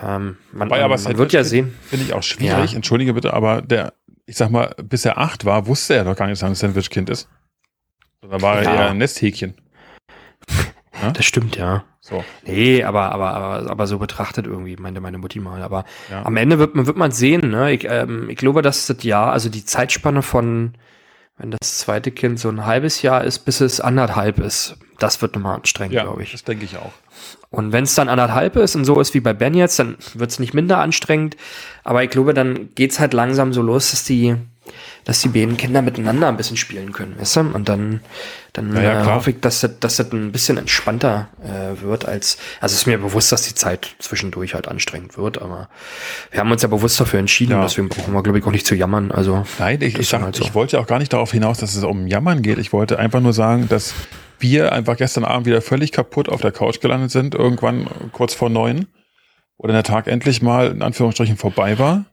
B: Ähm, man,
A: Wobei, aber man wird ja sehen. Finde ich auch schwierig. Ja. Entschuldige bitte, aber der, ich sag mal, bis er acht war, wusste er doch gar nicht, dass er ein Sandwich-Kind ist. Da war ja. er eher ein Nesthäkchen.
B: Ja? Das stimmt, ja. So. Nee, aber, aber, aber, aber so betrachtet irgendwie, meinte meine Mutti mal. Aber ja. am Ende wird, wird man sehen, ne? Ich, ähm, ich glaube, dass das Jahr, also die Zeitspanne von, wenn das zweite Kind so ein halbes Jahr ist, bis es anderthalb ist, das wird nochmal anstrengend, ja, glaube ich.
A: Das denke ich auch.
B: Und wenn es dann anderthalb ist und so ist wie bei Ben jetzt, dann wird es nicht minder anstrengend. Aber ich glaube, dann geht's halt langsam so los, dass die, dass die beiden Kinder miteinander ein bisschen spielen können, weißt du? Und dann, dann ja, ja, äh, hoffe ich, dass das, dass das ein bisschen entspannter äh, wird als, also es ist mir bewusst, dass die Zeit zwischendurch halt anstrengend wird, aber wir haben uns ja bewusst dafür entschieden, ja. deswegen brauchen wir, glaube ich, auch nicht zu jammern. Also
A: Nein, ich, ich, sag, halt so. ich wollte auch gar nicht darauf hinaus, dass es um Jammern geht. Ich wollte einfach nur sagen, dass wir einfach gestern Abend wieder völlig kaputt auf der Couch gelandet sind, irgendwann kurz vor neun. Oder der Tag endlich mal in Anführungsstrichen vorbei war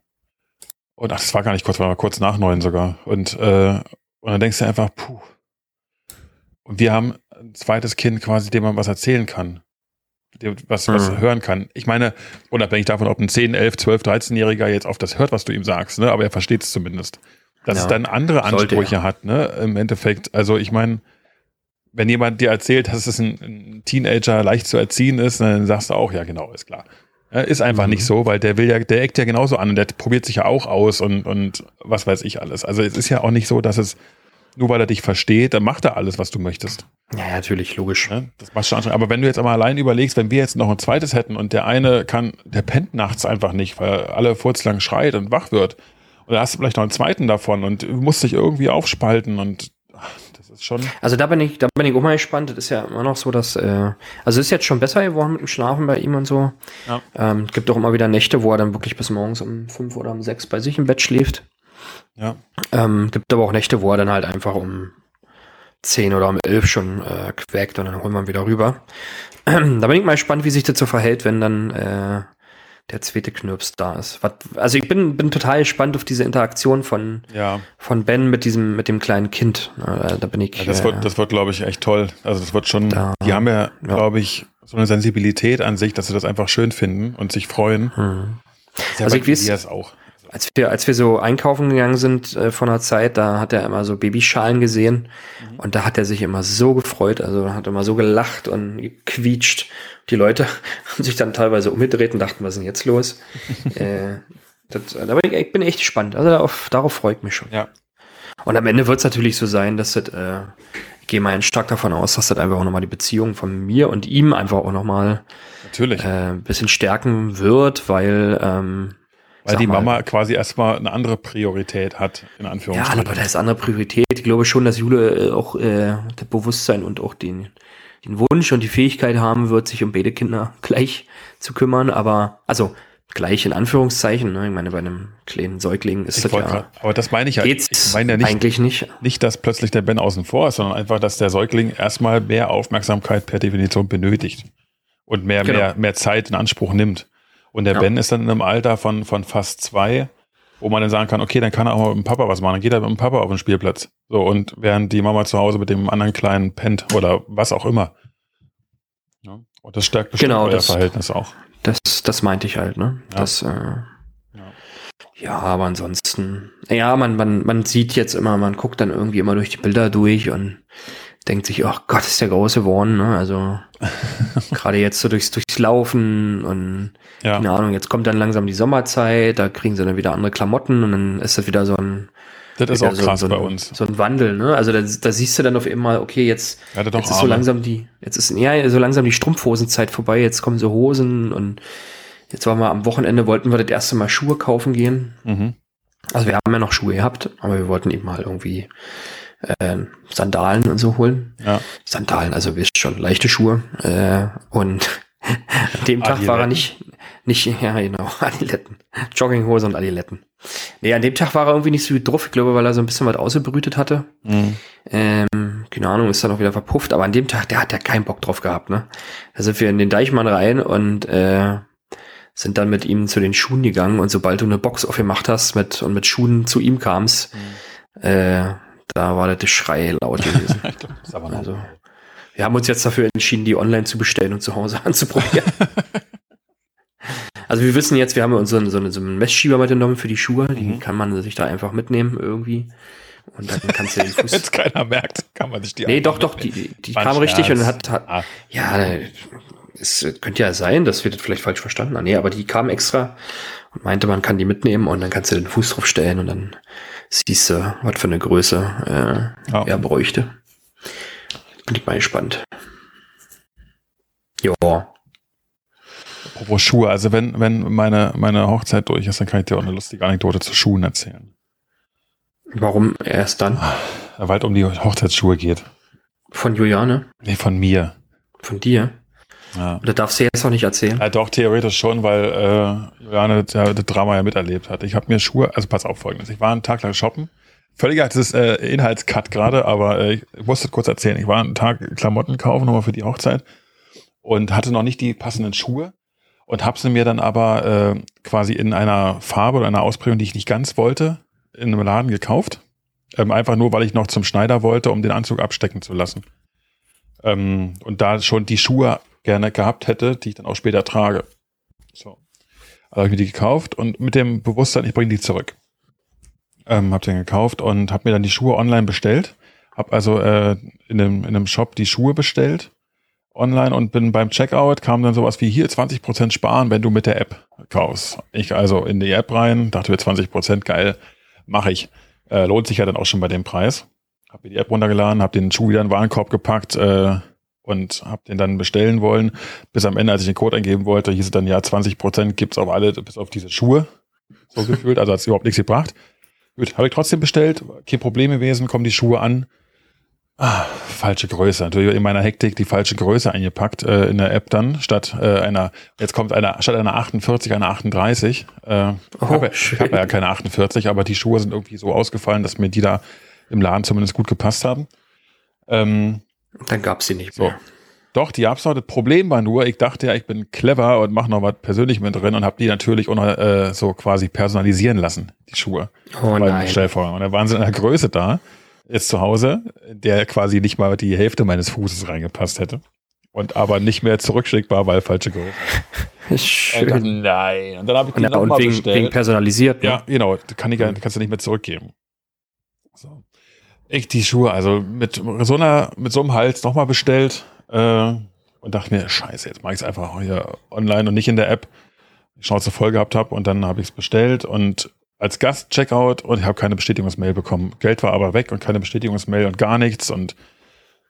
A: und ach, das war gar nicht kurz, war kurz nach neun sogar. Und, äh, und dann denkst du einfach, puh. Und wir haben ein zweites Kind quasi, dem man was erzählen kann. Dem was, was mhm. hören kann. Ich meine, unabhängig davon, ob ein 10, 11, 12, 13-Jähriger jetzt auf das hört, was du ihm sagst, ne? aber er versteht es zumindest. Dass ja. es dann andere Ansprüche Sollte, hat, ne? Im Endeffekt. Also ich meine, wenn jemand dir erzählt, dass es ein, ein Teenager leicht zu erziehen ist, dann sagst du auch, ja genau, ist klar. Ist einfach mhm. nicht so, weil der will ja, der eckt ja genauso an und der probiert sich ja auch aus und, und was weiß ich alles. Also es ist ja auch nicht so, dass es, nur weil er dich versteht, dann macht er alles, was du möchtest.
B: Ja, natürlich, logisch. Ja,
A: das machst du schon. Aber wenn du jetzt einmal allein überlegst, wenn wir jetzt noch ein zweites hätten und der eine kann, der pennt nachts einfach nicht, weil alle furzlang schreit und wach wird. Und da hast du vielleicht noch einen zweiten davon und musst dich irgendwie aufspalten und schon.
B: Also da bin ich, da bin ich auch mal gespannt. Das ist ja immer noch so, dass, äh, also es ist jetzt schon besser geworden mit dem Schlafen bei ihm und so.
A: Ja.
B: Ähm, es gibt auch immer wieder Nächte, wo er dann wirklich bis morgens um fünf oder um sechs bei sich im Bett schläft.
A: Ja.
B: Ähm, gibt aber auch Nächte, wo er dann halt einfach um zehn oder um elf schon äh, quäkt und dann holen wir ihn wieder rüber. da bin ich mal gespannt, wie sich das so verhält, wenn dann äh, der zweite Knirps da ist. Was, also ich bin, bin total gespannt auf diese Interaktion von,
A: Ja.
B: von Ben mit diesem, mit dem kleinen Kind. Äh, da bin ich.
A: Ja, das
B: äh,
A: wird, das wird, glaube ich, echt toll. Also das wird schon,
B: Da-
A: die haben ja,
B: ja.
A: glaube ich, so eine Sensibilität an sich, dass sie das einfach schön finden und sich freuen.
B: hm.
A: Ja,
B: Also ich weiß-
A: auch.
B: Als wir, als wir so einkaufen gegangen sind äh, vor einer Zeit, da hat er immer so Babyschalen gesehen
A: Mhm.
B: und da hat er sich immer so gefreut, also hat immer so gelacht und gequietscht. Die Leute haben sich dann teilweise umgedreht und dachten, was ist denn jetzt los? äh, das, da bin ich, ich bin echt gespannt. Also darauf, darauf freue ich mich schon.
A: Ja.
B: Und am Ende wird es natürlich so sein, dass das, äh, ich gehe mal stark davon aus, dass das einfach auch nochmal die Beziehung von mir und ihm einfach auch nochmal
A: Natürlich.
B: äh, ein bisschen stärken wird, weil ähm,
A: Weil die
B: mal,
A: Mama quasi erstmal eine andere Priorität hat, in
B: Ja,
A: Anführungsstrichen.
B: aber da ist andere Priorität. Ich glaube schon, dass Jule äh, auch äh, das Bewusstsein und auch den, den Wunsch und die Fähigkeit haben wird, sich um beide Kinder gleich zu kümmern. Aber, also gleich in Anführungszeichen. Ne? Ich meine, bei einem kleinen Säugling ist
A: ich
B: das ja,
A: grad, aber das meine ich ja.
B: geht's
A: Ich meine ja nicht,
B: eigentlich nicht.
A: nicht, dass plötzlich der Ben außen vor ist, sondern einfach, dass der Säugling erstmal mehr Aufmerksamkeit per Definition benötigt und mehr,
B: Genau.
A: mehr, mehr Zeit in Anspruch nimmt. Und der
B: Ja.
A: Ben ist dann in einem Alter von, von fast zwei, wo man dann sagen kann, okay, dann kann er auch mal mit dem Papa was machen. Dann geht er mit dem Papa auf den Spielplatz. So, und während die Mama zu Hause mit dem anderen Kleinen pennt oder was auch immer. Ja. Und das stärkt bestimmt
B: Genau,
A: euer
B: das-
A: Verhältnis auch.
B: Das, das meinte ich halt, ne?
A: Ja.
B: Das, äh, ja, aber ansonsten, ja, man, man, man sieht jetzt immer, man guckt dann irgendwie immer durch die Bilder durch und denkt sich, oh Gott, ist der große geworden, ne? Also gerade jetzt so durchs, durchs Laufen und
A: Ja.
B: keine Ahnung, jetzt kommt dann langsam die Sommerzeit, da kriegen sie dann wieder andere Klamotten und dann ist das wieder so ein,
A: Das ist auch
B: so,
A: krass
B: so,
A: bei
B: ein,
A: uns.
B: so ein Wandel, ne? Also da, da siehst du dann auf einmal, okay, jetzt,
A: doch
B: jetzt ist so langsam die, jetzt ist ja so langsam die Strumpfhosenzeit vorbei, jetzt kommen so Hosen und jetzt waren wir am Wochenende, wollten wir das erste Mal Schuhe kaufen gehen.
A: Mhm.
B: Also wir haben ja noch Schuhe gehabt, aber wir wollten eben mal irgendwie äh, Sandalen und so holen.
A: Ja.
B: Sandalen, also wisst schon, leichte Schuhe. Äh, und an dem Tag war er nicht, nicht, ja genau, Adiletten. Jogginghose und Adiletten. Nee, an dem Tag war er irgendwie nicht so gut drauf, ich glaube, weil er so ein bisschen was ausgebrütet hatte.
A: Mhm.
B: Ähm, keine Ahnung, ist dann auch wieder verpufft, aber an dem Tag, der hat ja keinen Bock drauf gehabt, ne? Da sind wir in den Deichmann rein und äh, sind dann mit ihm zu den Schuhen gegangen und sobald du eine Box aufgemacht hast mit und mit Schuhen zu ihm kamst, äh, da war der Schrei laut gewesen. Also, wir haben uns jetzt dafür entschieden, die online zu bestellen und zu Hause anzuprobieren. also wir wissen jetzt, wir haben uns so einen, so einen, Messschieber mitgenommen für die Schuhe. Die
A: Mhm.
B: kann man sich da einfach mitnehmen irgendwie. Und dann kannst du den Fuß.
A: Jetzt keiner merkt, kann man sich die
B: nee, doch, doch,
A: mitnehmen.
B: die, die kam richtig und hat, hat
A: Ah,
B: ja, es könnte ja sein, dass wir das vielleicht falsch verstanden haben. Nee, aber die kam extra und meinte, man kann die mitnehmen und dann kannst du den Fuß drauf stellen und dann siehst du, was für eine Größe äh,
A: Ja.
B: er bräuchte. Bin ich mal gespannt. Ja,
A: apropos Schuhe, also wenn, wenn meine, meine Hochzeit durch ist, dann kann ich dir auch eine lustige Anekdote zu Schuhen erzählen.
B: warum erst dann?
A: Weil es um die Hochzeitsschuhe geht.
B: Von Juliane?
A: Nee, von mir.
B: Von dir?
A: Ja.
B: Oder darfst du jetzt noch nicht erzählen?
A: Ja, doch, theoretisch schon, weil äh, Juliane das, Drama ja miterlebt hat. Ich habe mir Schuhe, also pass auf folgendes, ich war einen Tag lang shoppen. Völliger das ist, äh, Inhaltscut gerade, aber äh, ich musste kurz erzählen. Ich war einen Tag Klamotten kaufen, nochmal für die Hochzeit und hatte noch nicht die passenden Schuhe und habe sie mir dann aber äh, quasi in einer Farbe oder einer Ausprägung, die ich nicht ganz wollte, in einem Laden gekauft. Ähm, einfach nur, weil ich noch zum Schneider wollte, um den Anzug abstecken zu lassen. Ähm, und da schon die Schuhe gerne gehabt hätte, die ich dann auch später trage. So. Also habe ich mir die gekauft und mit dem Bewusstsein, ich bringe die zurück. Ähm, hab den gekauft und habe mir dann die Schuhe online bestellt. Hab also äh, in, einem, in einem Shop die Schuhe bestellt online und bin beim Checkout kam dann sowas wie hier 20% sparen, wenn du mit der App kaufst. Ich also in die App rein, dachte mir 20% geil, mache ich. Äh, lohnt sich ja dann auch schon bei dem Preis. Hab mir die App runtergeladen, hab den Schuh wieder in den Warenkorb gepackt äh, und hab den dann bestellen wollen. Bis am Ende, als ich den Code eingeben wollte, hieß es dann ja 20% gibt's auf alle, bis auf diese Schuhe. So gefühlt, also hat's überhaupt nichts gebracht. Gut, habe ich trotzdem bestellt, kein Problem gewesen, kommen die Schuhe an. Ah, falsche Größe. Natürlich in meiner Hektik die falsche Größe eingepackt äh, in der App dann statt äh, einer. Jetzt kommt einer statt einer 48 eine 38. Äh,
B: Oh,
A: ich habe hab ja keine 48, aber die Schuhe sind irgendwie so ausgefallen, dass mir die da im Laden zumindest gut gepasst haben. Ähm,
B: Dann gab's sie nicht
A: so.
B: mehr.
A: Doch, die gab's noch. Das Problem war nur, ich dachte ja, ich bin clever und mache noch was persönlich mit drin und habe die natürlich noch, äh, so quasi personalisieren lassen, die Schuhe
B: Oh nein.
A: Bestellvorgang. Und da waren sie in einer Größe da, jetzt zu Hause, der quasi nicht mal die Hälfte meines Fußes reingepasst hätte. Und aber nicht mehr zurückschickbar, weil falsche Größe.
B: Schön.
A: Und nein. Und dann habe ich die
B: Und, und
A: nochmal
B: wegen,
A: bestellt.
B: wegen personalisiert. Ne?
A: Ja, genau. Kann ich, kannst du nicht mehr zurückgeben. So. Ich die Schuhe, also mit so einer, mit so einem Hals nochmal bestellt äh, und dachte mir, scheiße, jetzt mache ich es einfach hier online und nicht in der App. Die Schnauze voll gehabt habe und dann habe ich es bestellt und als Gast Checkout und ich habe keine Bestätigungsmail bekommen. Geld war aber weg und keine Bestätigungsmail und gar nichts und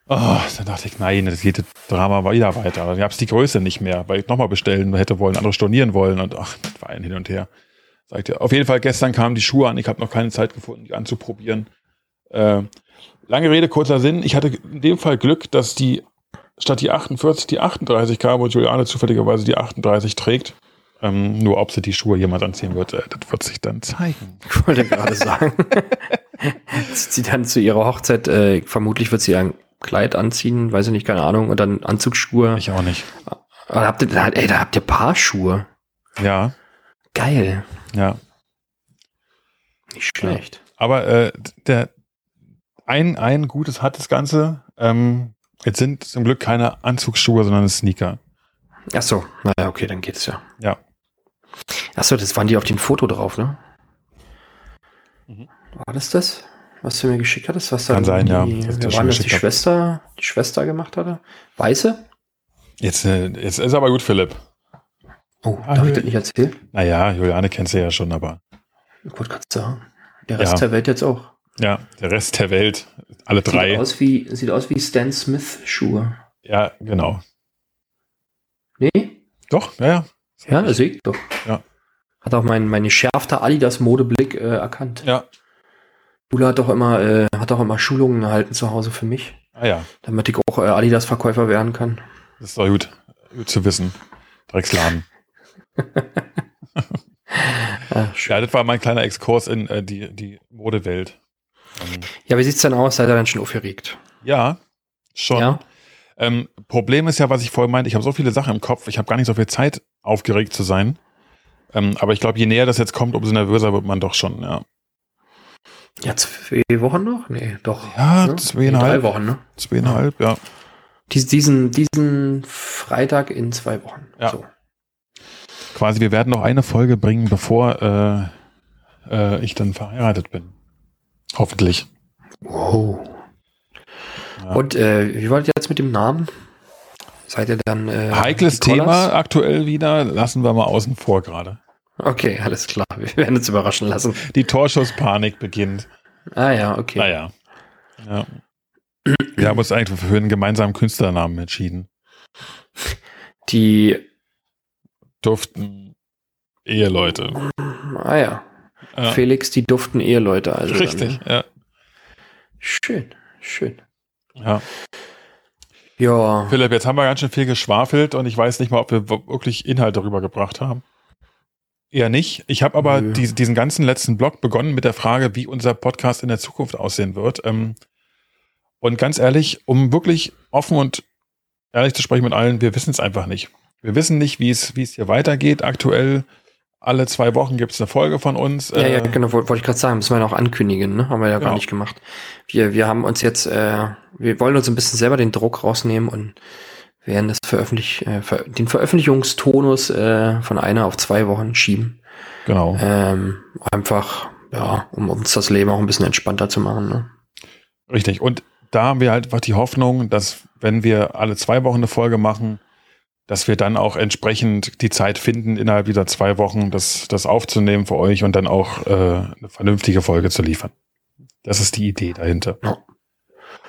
A: oh, dann dachte ich, nein, das geht das Drama wieder weiter. Dann gab es die Größe nicht mehr, weil ich nochmal bestellen hätte wollen, andere stornieren wollen und ach, das war ein Hin und Her. Sagte, auf jeden Fall, gestern kamen die Schuhe an, ich habe noch keine Zeit gefunden, die anzuprobieren. Äh, lange Rede, kurzer Sinn. Ich hatte in dem Fall Glück, dass die statt die 48 die 38 kam und Juliane zufälligerweise die 38 trägt. Ähm, nur ob sie die Schuhe jemand anziehen wird, äh, das wird sich dann zeigen.
B: Ich wollte gerade sagen. Sie dann zu ihrer Hochzeit, äh, vermutlich wird sie ein Kleid anziehen, weiß ich nicht, keine Ahnung, und dann Anzugsschuhe.
A: Ich auch nicht.
B: Aber habt ihr, ey, da habt ihr Paarschuhe.
A: Ja,
B: Geil.
A: ja.
B: Nicht schlecht.
A: Aber äh, der ein, ein Gutes hat das Ganze. Ähm, jetzt sind zum Glück keine Anzugsschuhe, sondern Sneaker.
B: Ach so, naja, okay, dann geht's ja.
A: Ja.
B: Ach so, das waren die auf dem Foto drauf, ne?
A: Mhm.
B: War das das? Was du mir geschickt hattest? Was
A: Kann sein, ja,
B: die,
A: dass ich
B: wer
A: das
B: war
A: schon
B: das die. Schwester, die Schwester gemacht hatte? Weiße?
A: Jetzt, äh, jetzt ist aber gut, Philipp.
B: Oh,
A: Ah,
B: darf ich
A: ja.
B: das nicht erzählen?
A: Naja, Juliane kennst du ja schon, aber
B: Gut, kannst du sagen. Der Rest
A: Ja.
B: der Welt jetzt auch.
A: Ja, der Rest der Welt, alle
B: Sieht
A: drei.
B: aus wie, sieht aus wie Stan Smith Schuhe.
A: Ja, genau.
B: Nee?
A: Doch, ja, ja.
B: Ja, sehe ich doch.
A: Ja.
B: Hat auch mein, mein geschärfter Adidas-Modeblick äh, erkannt.
A: Ja.
B: Bula hat doch immer, äh, hat auch immer Schulungen gehalten zu Hause für mich,
A: Ah ja,
B: damit ich auch äh, Adidas-Verkäufer werden kann.
A: das ist doch gut, gut zu wissen. Drecksladen.
B: Ah.
A: Ja, das war mein kleiner Exkurs in äh, die, die Modewelt.
B: Ja, wie sieht's denn aus? Seid ihr dann schon aufgeregt?
A: ja, schon.
B: Ja.
A: Ähm, Problem ist ja, was ich vorhin meinte, ich habe so viele Sachen im Kopf, ich habe gar nicht so viel Zeit, aufgeregt zu sein. Ähm, aber ich glaube, je näher das jetzt kommt, umso nervöser wird man doch schon, ja.
B: Ja, zwei Wochen noch? Nee, doch.
A: Ja,
B: Ne?
A: zweieinhalb.
B: Nee, drei Wochen, ne?
A: Zweieinhalb, ja.
B: Dies, diesen, diesen Freitag in zwei Wochen.
A: Ja.
B: So.
A: Quasi, wir werden noch eine Folge bringen, bevor äh, äh, ich dann verheiratet bin. Hoffentlich.
B: Wow.
A: Ja.
B: Und äh, wie wollt ihr jetzt mit dem Namen? Seid ihr dann äh,
A: Heikles? Thema aktuell wieder, lassen wir mal außen vor gerade.
B: Okay, alles klar. Wir werden uns überraschen lassen.
A: Die Torschusspanik beginnt.
B: Ah ja, okay.
A: Naja. Ja. Wir haben uns eigentlich für einen gemeinsamen Künstlernamen entschieden.
B: Die,
A: Duften Eheleute.
B: ah ja,
A: Ja.
B: Felix, die duften Eheleute. Also
A: Richtig,
B: ne?
A: ja.
B: Schön, schön.
A: ja.
B: Ja,
A: Philipp, jetzt haben wir ganz schön viel geschwafelt und ich weiß nicht mal, ob wir wirklich Inhalt darüber gebracht haben. Eher nicht. Ich habe aber die, diesen ganzen letzten Blog begonnen mit der Frage, wie unser Podcast in der Zukunft aussehen wird. Ähm, und ganz ehrlich, um wirklich offen und ehrlich zu sprechen mit allen, wir wissen es einfach nicht. Wir wissen nicht, wie es wie es hier weitergeht. Aktuell alle zwei Wochen gibt es eine Folge von uns.
B: ja, ja,
A: Äh,
B: genau, wollte wollte ich gerade sagen, müssen wir noch ankündigen, ne? Haben wir ja
A: Genau.
B: gar nicht gemacht. Wir, wir haben uns jetzt, äh, wir wollen uns ein bisschen selber den Druck rausnehmen und werden das veröffentlich, äh, ver den Veröffentlichungstonus äh, von einer auf zwei Wochen schieben.
A: Genau.
B: Ähm, einfach, ja, um uns das Leben auch ein bisschen entspannter zu machen. Ne?
A: Richtig. Und da haben wir halt einfach die Hoffnung, dass wenn wir alle zwei Wochen eine Folge machen, dass wir dann auch entsprechend die Zeit finden, innerhalb dieser zwei Wochen das, das aufzunehmen für euch und dann auch äh, eine vernünftige Folge zu liefern. Das ist die Idee dahinter.
B: Ja.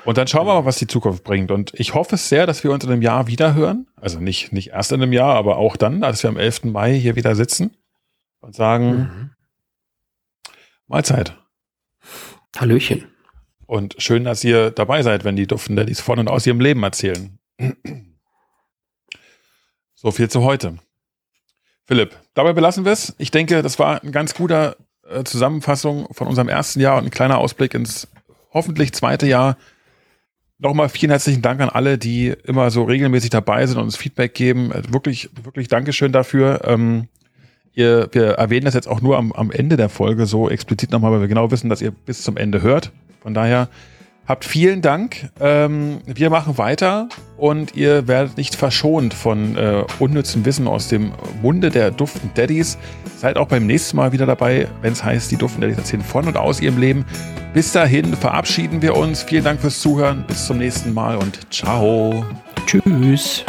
A: Und dann schauen wir mal, was die Zukunft bringt. Und ich hoffe es sehr, dass wir uns in einem Jahr wieder hören. Also nicht, nicht erst in einem Jahr, aber auch dann, als wir am 11. Mai hier wieder sitzen und sagen,
B: Mhm.
A: Mahlzeit.
B: Hallöchen.
A: Und schön, dass ihr dabei seid, wenn die Duften Daddies von und aus ihrem Leben erzählen. So viel zu heute. Philipp, dabei belassen wir es. Ich denke, das war ein ganz guter äh, Zusammenfassung von unserem ersten Jahr und ein kleiner Ausblick ins hoffentlich zweite Jahr. Nochmal vielen herzlichen Dank an alle, die immer so regelmäßig dabei sind und uns Feedback geben. Äh, wirklich, wirklich Dankeschön dafür. Ähm, ihr, wir erwähnen das jetzt auch nur am, am Ende der Folge so explizit nochmal, weil wir genau wissen, dass ihr bis zum Ende hört. Von daher habt vielen Dank. Ähm, wir machen weiter und ihr werdet nicht verschont von äh, unnützem Wissen aus dem Munde der Duften Daddies. Seid auch beim nächsten Mal wieder dabei, wenn es heißt, die Duften Daddies erzählen von und aus ihrem Leben. Bis dahin verabschieden wir uns. Vielen Dank fürs Zuhören. Bis zum nächsten Mal und ciao.
B: Tschüss.